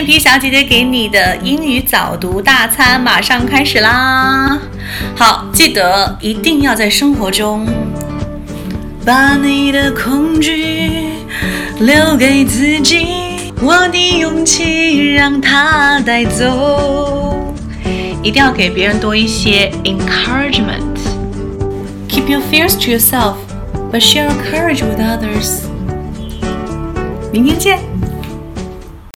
面皮小姐姐给你的英语早读大餐马上开始啦！好，记得一定要在生活中把你的恐惧留给自己，我的勇气让它带走。一定要给别人多一些 encouragement。Keep your fears to yourself, but share your courage with others. 明天见。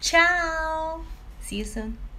Ciao. See you soon.